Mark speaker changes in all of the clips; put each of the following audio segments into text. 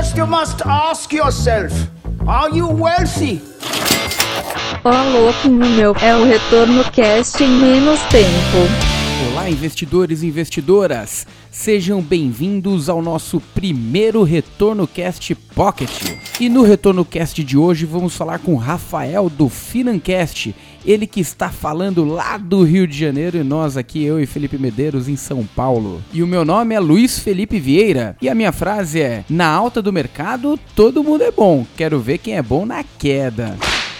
Speaker 1: First, you must ask yourself Are you wealthy?
Speaker 2: Ó oh, louquinho meu, é o Retorno Cast em menos tempo.
Speaker 3: Olá, investidores e investidoras! Sejam bem-vindos ao nosso primeiro Retorno Cast Pocket. E no Retorno Cast de hoje vamos falar com Rafael do Financast, ele que está falando lá do Rio de Janeiro e nós aqui, eu e Felipe Medeiros, em São Paulo. E o meu nome é Luiz Felipe Vieira e a minha frase é: Na alta do mercado, todo mundo é bom, quero ver quem é bom na queda.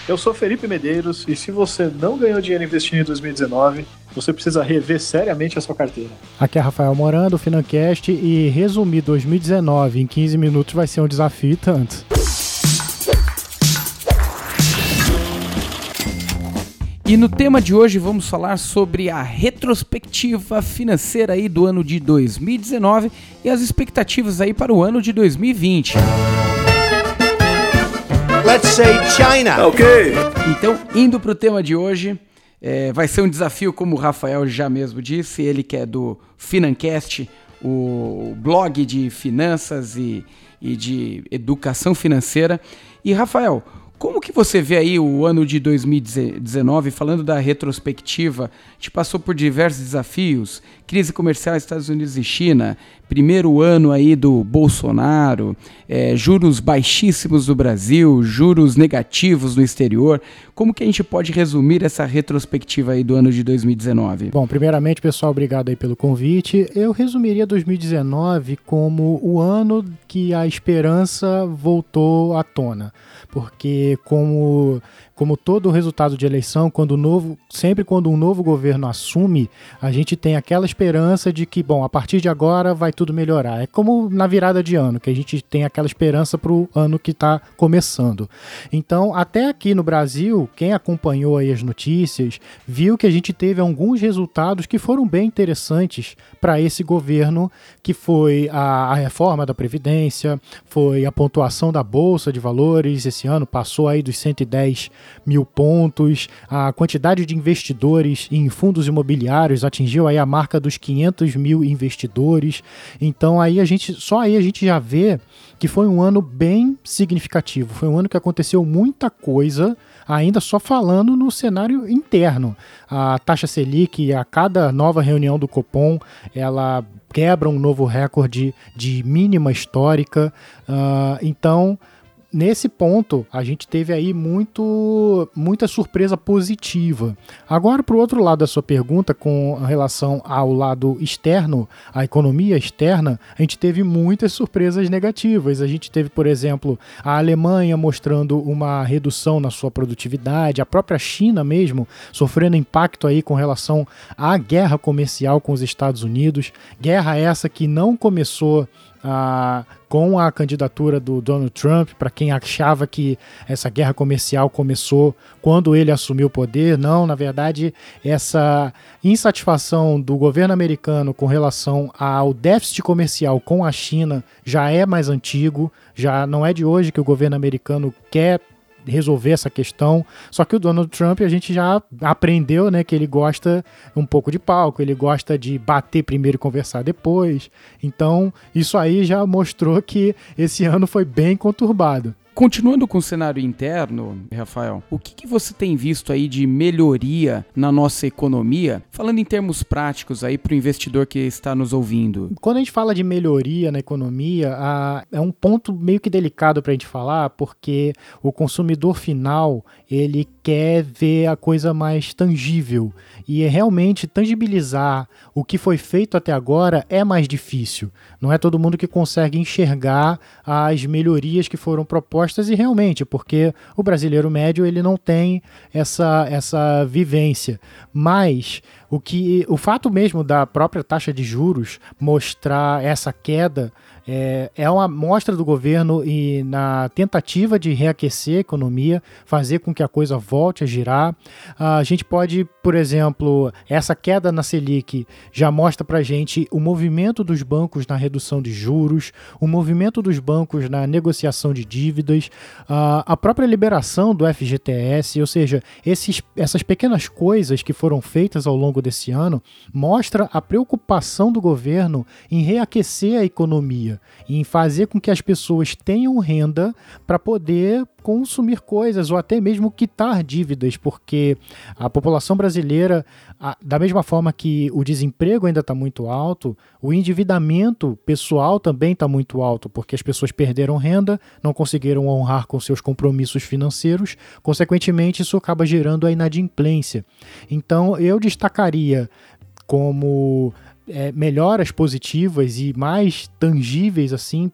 Speaker 4: Eu sou Felipe Medeiros e se você não ganhou dinheiro investindo em 2019, você precisa rever seriamente a sua carteira.
Speaker 5: Aqui é Rafael Morando, Financast, e resumir 2019 em 15 minutos vai ser um desafio tanto.
Speaker 3: E no tema de hoje vamos falar sobre a retrospectiva financeira aí do ano de 2019 e as expectativas aí para o ano de 2020.
Speaker 1: Let's say China.
Speaker 3: Ok. Então, indo para o tema de hoje, é, vai ser um desafio, como o Rafael já mesmo disse, ele que é do Financast, o blog de finanças e, e de educação financeira. E Rafael, como que você vê aí o ano de 2019, falando da retrospectiva? Gente passou por diversos desafios, crise comercial Estados Unidos e China, primeiro ano aí do Bolsonaro, é, juros baixíssimos do Brasil, juros negativos no exterior. Como que a gente pode resumir essa retrospectiva aí do ano de 2019?
Speaker 5: Bom, primeiramente, pessoal, obrigado aí pelo convite. Eu resumiria 2019 como o ano que a esperança voltou à tona porque como como todo resultado de eleição, quando novo, sempre quando um novo governo assume, a gente tem aquela esperança de que, bom, a partir de agora vai tudo melhorar. É como na virada de ano, que a gente tem aquela esperança para o ano que está começando. Então, até aqui no Brasil, quem acompanhou aí as notícias, viu que a gente teve alguns resultados que foram bem interessantes para esse governo, que foi a, a reforma da Previdência, foi a pontuação da Bolsa de Valores, esse ano passou aí dos 110 mil pontos, a quantidade de investidores em fundos imobiliários atingiu aí a marca dos 500 mil investidores. Então aí a gente, só aí a gente já vê que foi um ano bem significativo. Foi um ano que aconteceu muita coisa, ainda só falando no cenário interno. A taxa Selic, a cada nova reunião do Copom, ela quebra um novo recorde de mínima histórica. Uh, então, nesse ponto, a gente teve aí muito, muita surpresa positiva. Agora, para o outro lado da sua pergunta, com relação ao lado externo, a economia externa, a gente teve muitas surpresas negativas. A gente teve, por exemplo, a Alemanha mostrando uma redução na sua produtividade, a própria China mesmo sofrendo impacto aí com relação à guerra comercial com os Estados Unidos. Guerra essa que não começou ah, com a candidatura do Donald Trump, para quem achava que essa guerra comercial começou quando ele assumiu o poder, não, na verdade, essa insatisfação do governo americano com relação ao déficit comercial com a China já é mais antigo, já não é de hoje que o governo americano quer resolver essa questão. Só que o Donald Trump a gente já aprendeu, né, que ele gosta um pouco de palco, ele gosta de bater primeiro e conversar depois. Então, isso aí já mostrou que esse ano foi bem conturbado.
Speaker 3: Continuando com o cenário interno, Rafael, o que, que, você tem visto aí de melhoria na nossa economia? Falando em termos práticos aí para o investidor que está nos ouvindo.
Speaker 5: Quando a gente fala de melhoria na economia, a, é um ponto meio que delicado para a gente falar, porque o consumidor final ele quer ver a coisa mais tangível e é realmente tangibilizar o que foi feito até agora é mais difícil. Não é todo mundo que consegue enxergar as melhorias que foram propostas e realmente, porque o brasileiro médio ele não tem essa, essa vivência. Mas o que o fato mesmo da própria taxa de juros mostrar essa queda é, é uma mostra do governo e na tentativa de reaquecer a economia, fazer com que a coisa volte a girar. A gente pode, por exemplo, essa queda na Selic já mostra para gente o movimento dos bancos na redução de juros, o movimento dos bancos na negociação de dívidas, a própria liberação do FGTS, ou seja, esses, essas pequenas coisas que foram feitas ao longo desse ano mostra a preocupação do governo em reaquecer a economia. Em fazer com que as pessoas tenham renda para poder consumir coisas ou até mesmo quitar dívidas, porque a população brasileira, da mesma forma que o desemprego ainda está muito alto, o endividamento pessoal também está muito alto, porque as pessoas perderam renda, não conseguiram honrar com seus compromissos financeiros, consequentemente, isso acaba gerando a inadimplência. Então, eu destacaria como é, melhoras positivas e mais tangíveis assim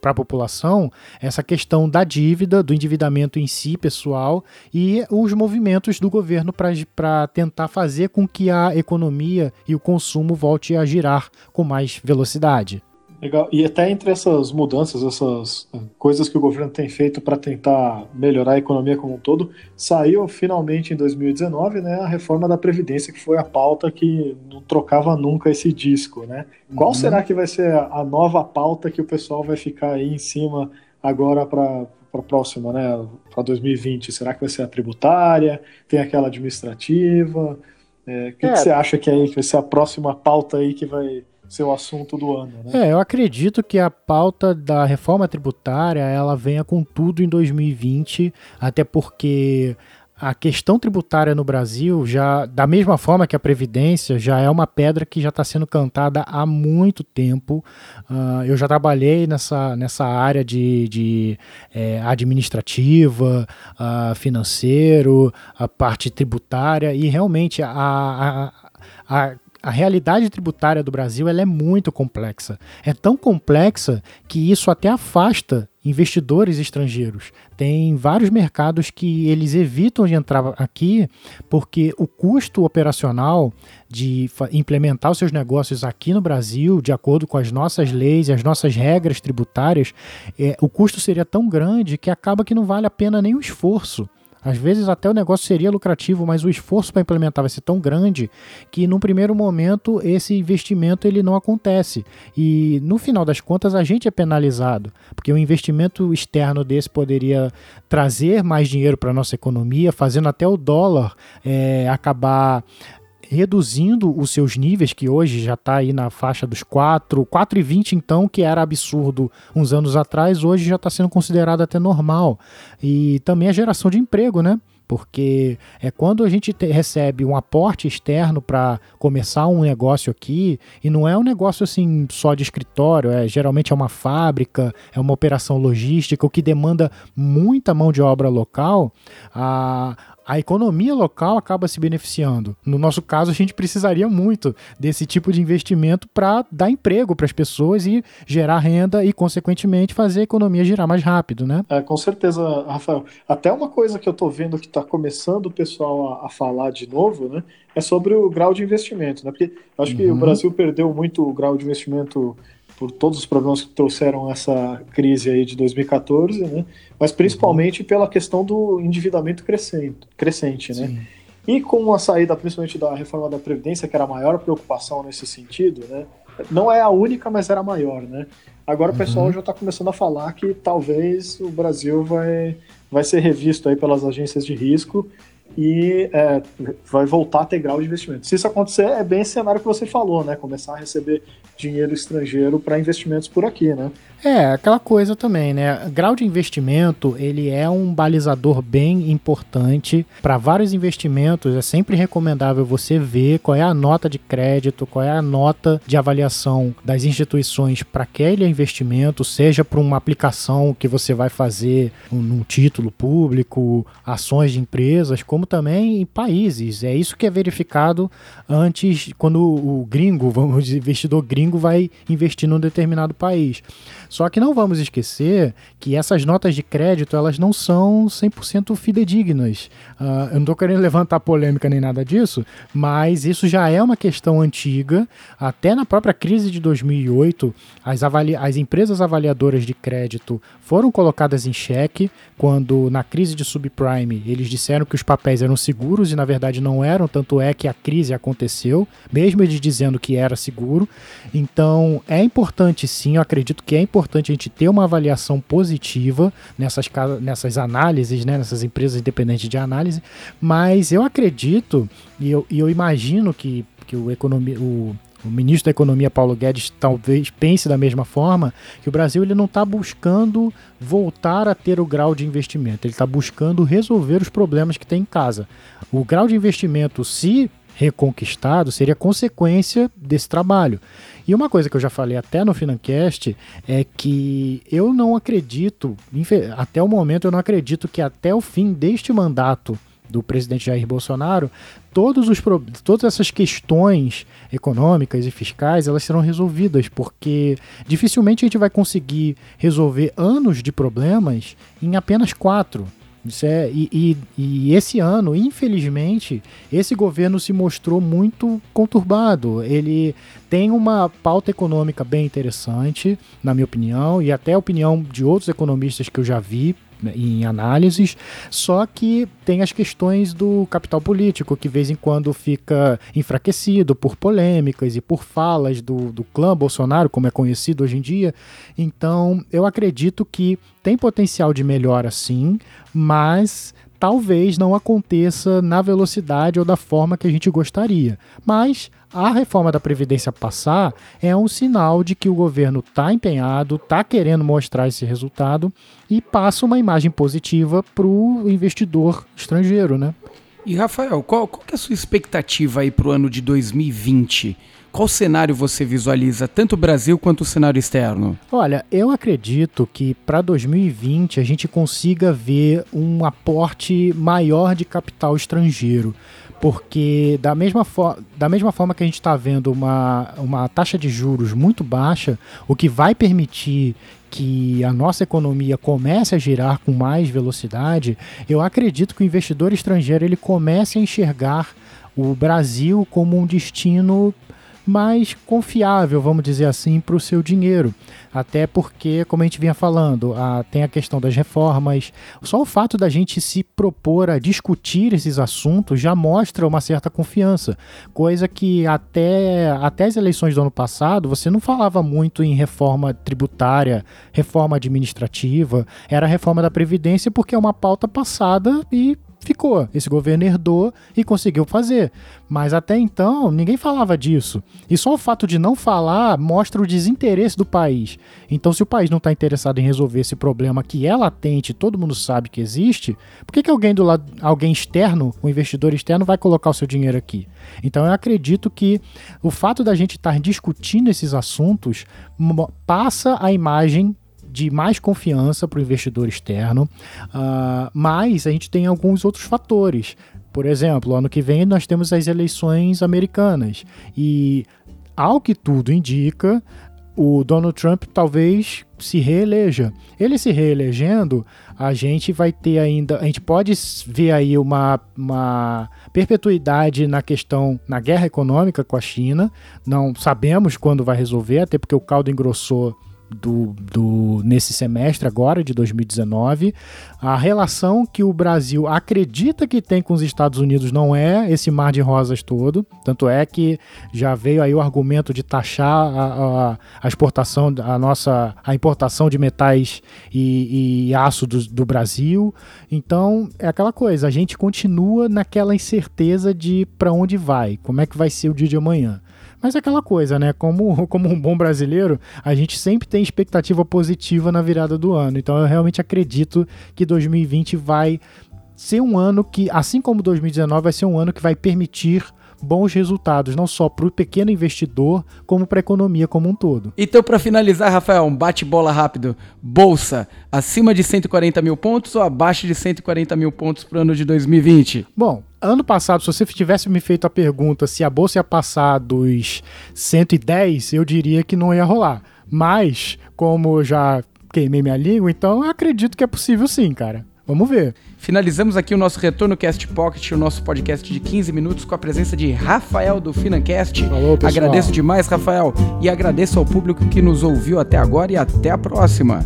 Speaker 5: para a população essa questão da dívida, do endividamento em si pessoal e os movimentos do governo para tentar fazer com que a economia e o consumo volte a girar com mais velocidade.
Speaker 4: Legal. E até entre essas mudanças, essas eh, coisas que o governo tem feito para tentar melhorar a economia como um todo, saiu finalmente em 2019 né, a reforma da Previdência, que foi a pauta que não trocava nunca esse disco. Né? Qual uhum. será que vai ser a nova pauta que o pessoal vai ficar aí em cima agora para para a próxima, né, para 2020? Será que vai ser a tributária? Tem aquela administrativa? É, o que, é. que, você acha que, é aí, que vai ser a próxima pauta aí que vai ser o assunto do ano. Né?
Speaker 5: É, eu acredito que a pauta da reforma tributária ela venha com tudo em 2020, até porque a questão tributária no Brasil já, da mesma forma que a previdência, já é uma pedra que já está sendo cantada há muito tempo. Uh, eu já trabalhei nessa, nessa área de, de é, administrativa, uh, financeiro, a parte tributária e realmente a, a, a a realidade tributária do Brasil ela é muito complexa. É tão complexa que isso até afasta investidores estrangeiros. Tem vários mercados que eles evitam de entrar aqui porque o custo operacional de implementar os seus negócios aqui no Brasil, de acordo com as nossas leis e as nossas regras tributárias, é, o custo seria tão grande que acaba que não vale a pena nem o esforço. Às vezes até o negócio seria lucrativo, mas o esforço para implementar vai ser tão grande que num primeiro momento esse investimento ele não acontece. E no final das contas a gente é penalizado, porque o investimento externo desse poderia trazer mais dinheiro para a nossa economia, fazendo até o dólar é, acabar reduzindo os seus níveis, que hoje já está aí na faixa dos 4, 4,20 então, que era absurdo uns anos atrás, hoje já está sendo considerado até normal. E também a geração de emprego, né? porque é quando a gente te, recebe um aporte externo para começar um negócio aqui e não é um negócio assim só de escritório, é geralmente é uma fábrica, é uma operação logística o que demanda muita mão de obra local, a, a economia local acaba se beneficiando. No nosso caso, a gente precisaria muito desse tipo de investimento para dar emprego para as pessoas e gerar renda e, consequentemente, fazer a economia girar mais rápido, né?
Speaker 4: É, com certeza, Rafael. Até uma coisa que eu estou vendo que está começando o pessoal a, a, falar de novo, né? É sobre o grau de investimento, né? Porque acho que o uhum. Brasil perdeu muito o grau de investimento por todos os problemas que trouxeram essa crise aí de 2014, né? mas principalmente pela questão do endividamento crescente, crescente né? E com a saída principalmente da reforma da Previdência, que era a maior preocupação nesse sentido, né? não é a única, mas era a maior. Né? Agora o pessoal uhum. já está começando a falar que talvez o Brasil vai, vai ser revisto aí pelas agências de risco e é, vai voltar a ter grau de investimento. Se isso acontecer, é bem esse cenário que você falou, né? Começar a receber dinheiro estrangeiro para investimentos por aqui, né?
Speaker 5: É, aquela coisa também, né? Grau de investimento, ele é um balizador bem importante para vários investimentos. É sempre recomendável você ver qual é a nota de crédito, qual é a nota de avaliação das instituições para aquele investimento, seja para uma aplicação que você vai fazer num título público, ações de empresas, como também em países. É isso que é verificado antes, quando o gringo, vamos dizer, investidor gringo vai investir num determinado país. Só que não vamos esquecer que essas notas de crédito elas não são 100% fidedignas. Uh, eu não estou querendo levantar polêmica nem nada disso, mas isso já é uma questão antiga. Até na própria crise de 2008, as, as empresas avaliadoras de crédito foram colocadas em xeque quando, na crise de subprime, eles disseram que os papéis eram seguros e na verdade não eram, tanto é que a crise aconteceu, mesmo eles dizendo que era seguro. Então é importante sim, eu acredito que é importante a gente ter uma avaliação positiva nessas, nessas análises, né, nessas empresas independentes de análise, mas eu acredito e eu, e eu imagino que, que o, economia, o, o ministro da Economia Paulo Guedes talvez pense da mesma forma, que o Brasil ele não está buscando voltar a ter o grau de investimento, ele está buscando resolver os problemas que tem em casa. O grau de investimento, se reconquistado, seria consequência desse trabalho. E uma coisa que eu já falei até no Financast é que eu não acredito, até o momento eu não acredito que até o fim deste mandato do presidente Jair Bolsonaro, todos os, todas essas questões econômicas e fiscais elas serão resolvidas, porque dificilmente a gente vai conseguir resolver anos de problemas em apenas quatro. Isso é, e, e, e, esse ano, infelizmente, esse governo se mostrou muito conturbado. Ele tem uma pauta econômica bem interessante, na minha opinião, e até a opinião de outros economistas que eu já vi, em análises, só que tem as questões do capital político, que de vez em quando fica enfraquecido por polêmicas e por falas do, do clã Bolsonaro, como é conhecido hoje em dia. Então, eu acredito que tem potencial de melhora sim, mas talvez não aconteça na velocidade ou da forma que a gente gostaria. Mas a reforma da Previdência passar é um sinal de que o governo está empenhado, está querendo mostrar esse resultado e passa uma imagem positiva para o investidor estrangeiro, né?
Speaker 3: E Rafael, qual, qual é a sua expectativa aí para o ano de 2020? Qual cenário você visualiza, tanto o Brasil quanto o cenário externo?
Speaker 5: Olha, eu acredito que para 2020 a gente consiga ver um aporte maior de capital estrangeiro porque da mesma, da mesma forma que a gente está vendo uma, uma taxa de juros muito baixa, o que vai permitir que a nossa economia comece a girar com mais velocidade, eu acredito que o investidor estrangeiro ele comece a enxergar o Brasil como um destino mais confiável, vamos dizer assim, para o seu dinheiro. Até porque, como a gente vinha falando, a, tem a questão das reformas. Só o fato da gente se propor a discutir esses assuntos já mostra uma certa confiança. Coisa que até, até as eleições do ano passado você não falava muito em reforma tributária, reforma administrativa, era a reforma da Previdência porque é uma pauta passada e ficou. Esse governo herdou e conseguiu fazer. Mas até então, ninguém falava disso. E só o fato de não falar mostra o desinteresse do país. Então, se o país não está interessado em resolver esse problema que é latente, todo mundo sabe que existe, por que, que alguém do lado, alguém externo, um investidor externo, vai colocar o seu dinheiro aqui? Então, eu acredito que o fato da gente estar discutindo esses assuntos passa a imagem de mais confiança para o investidor externo, uh, mas a gente tem alguns outros fatores. Por exemplo, ano que vem nós temos as eleições americanas e, ao que tudo indica, o Donald Trump talvez se reeleja. Ele se reelegendo, a gente vai ter ainda, a gente pode ver aí uma, uma perpetuidade na questão, na guerra econômica com a China. Não sabemos quando vai resolver, até porque o caldo engrossou do, do, nesse semestre agora de 2019. A relação que o Brasil acredita que tem com os Estados Unidos não é esse mar de rosas todo. Tanto é que já veio aí o argumento de taxar a, a, a exportação, a nossa a importação de metais e, e aço do, do Brasil. Então é aquela coisa, a gente continua naquela incerteza de para onde vai, como é que vai ser o dia de amanhã. Mas é aquela coisa, né? Como, como um bom brasileiro, a gente sempre tem expectativa positiva na virada do ano. Então eu realmente acredito que 2020 vai ser um ano que, assim como 2019, vai ser um ano que vai permitir bons resultados, não só para o pequeno investidor, como para a economia como um todo.
Speaker 3: Então, para finalizar, Rafael, um bate-bola rápido. Bolsa, acima de 140 mil pontos ou abaixo de 140 mil pontos para o ano de 2020?
Speaker 5: Bom, ano passado, se você tivesse me feito a pergunta se a bolsa ia passar dos 110, eu diria que não ia rolar. Mas, como eu já queimei minha língua, então eu acredito que é possível sim, cara. Vamos ver.
Speaker 3: Finalizamos aqui o nosso Retorno Cast Pocket, o nosso podcast de 15 minutos com a presença de Rafael do Financast.
Speaker 5: Falou, pessoal.
Speaker 3: Agradeço demais, Rafael, e agradeço ao público que nos ouviu até agora e até a próxima.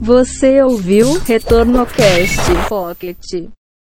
Speaker 2: Você ouviu Retorno Cast Pocket.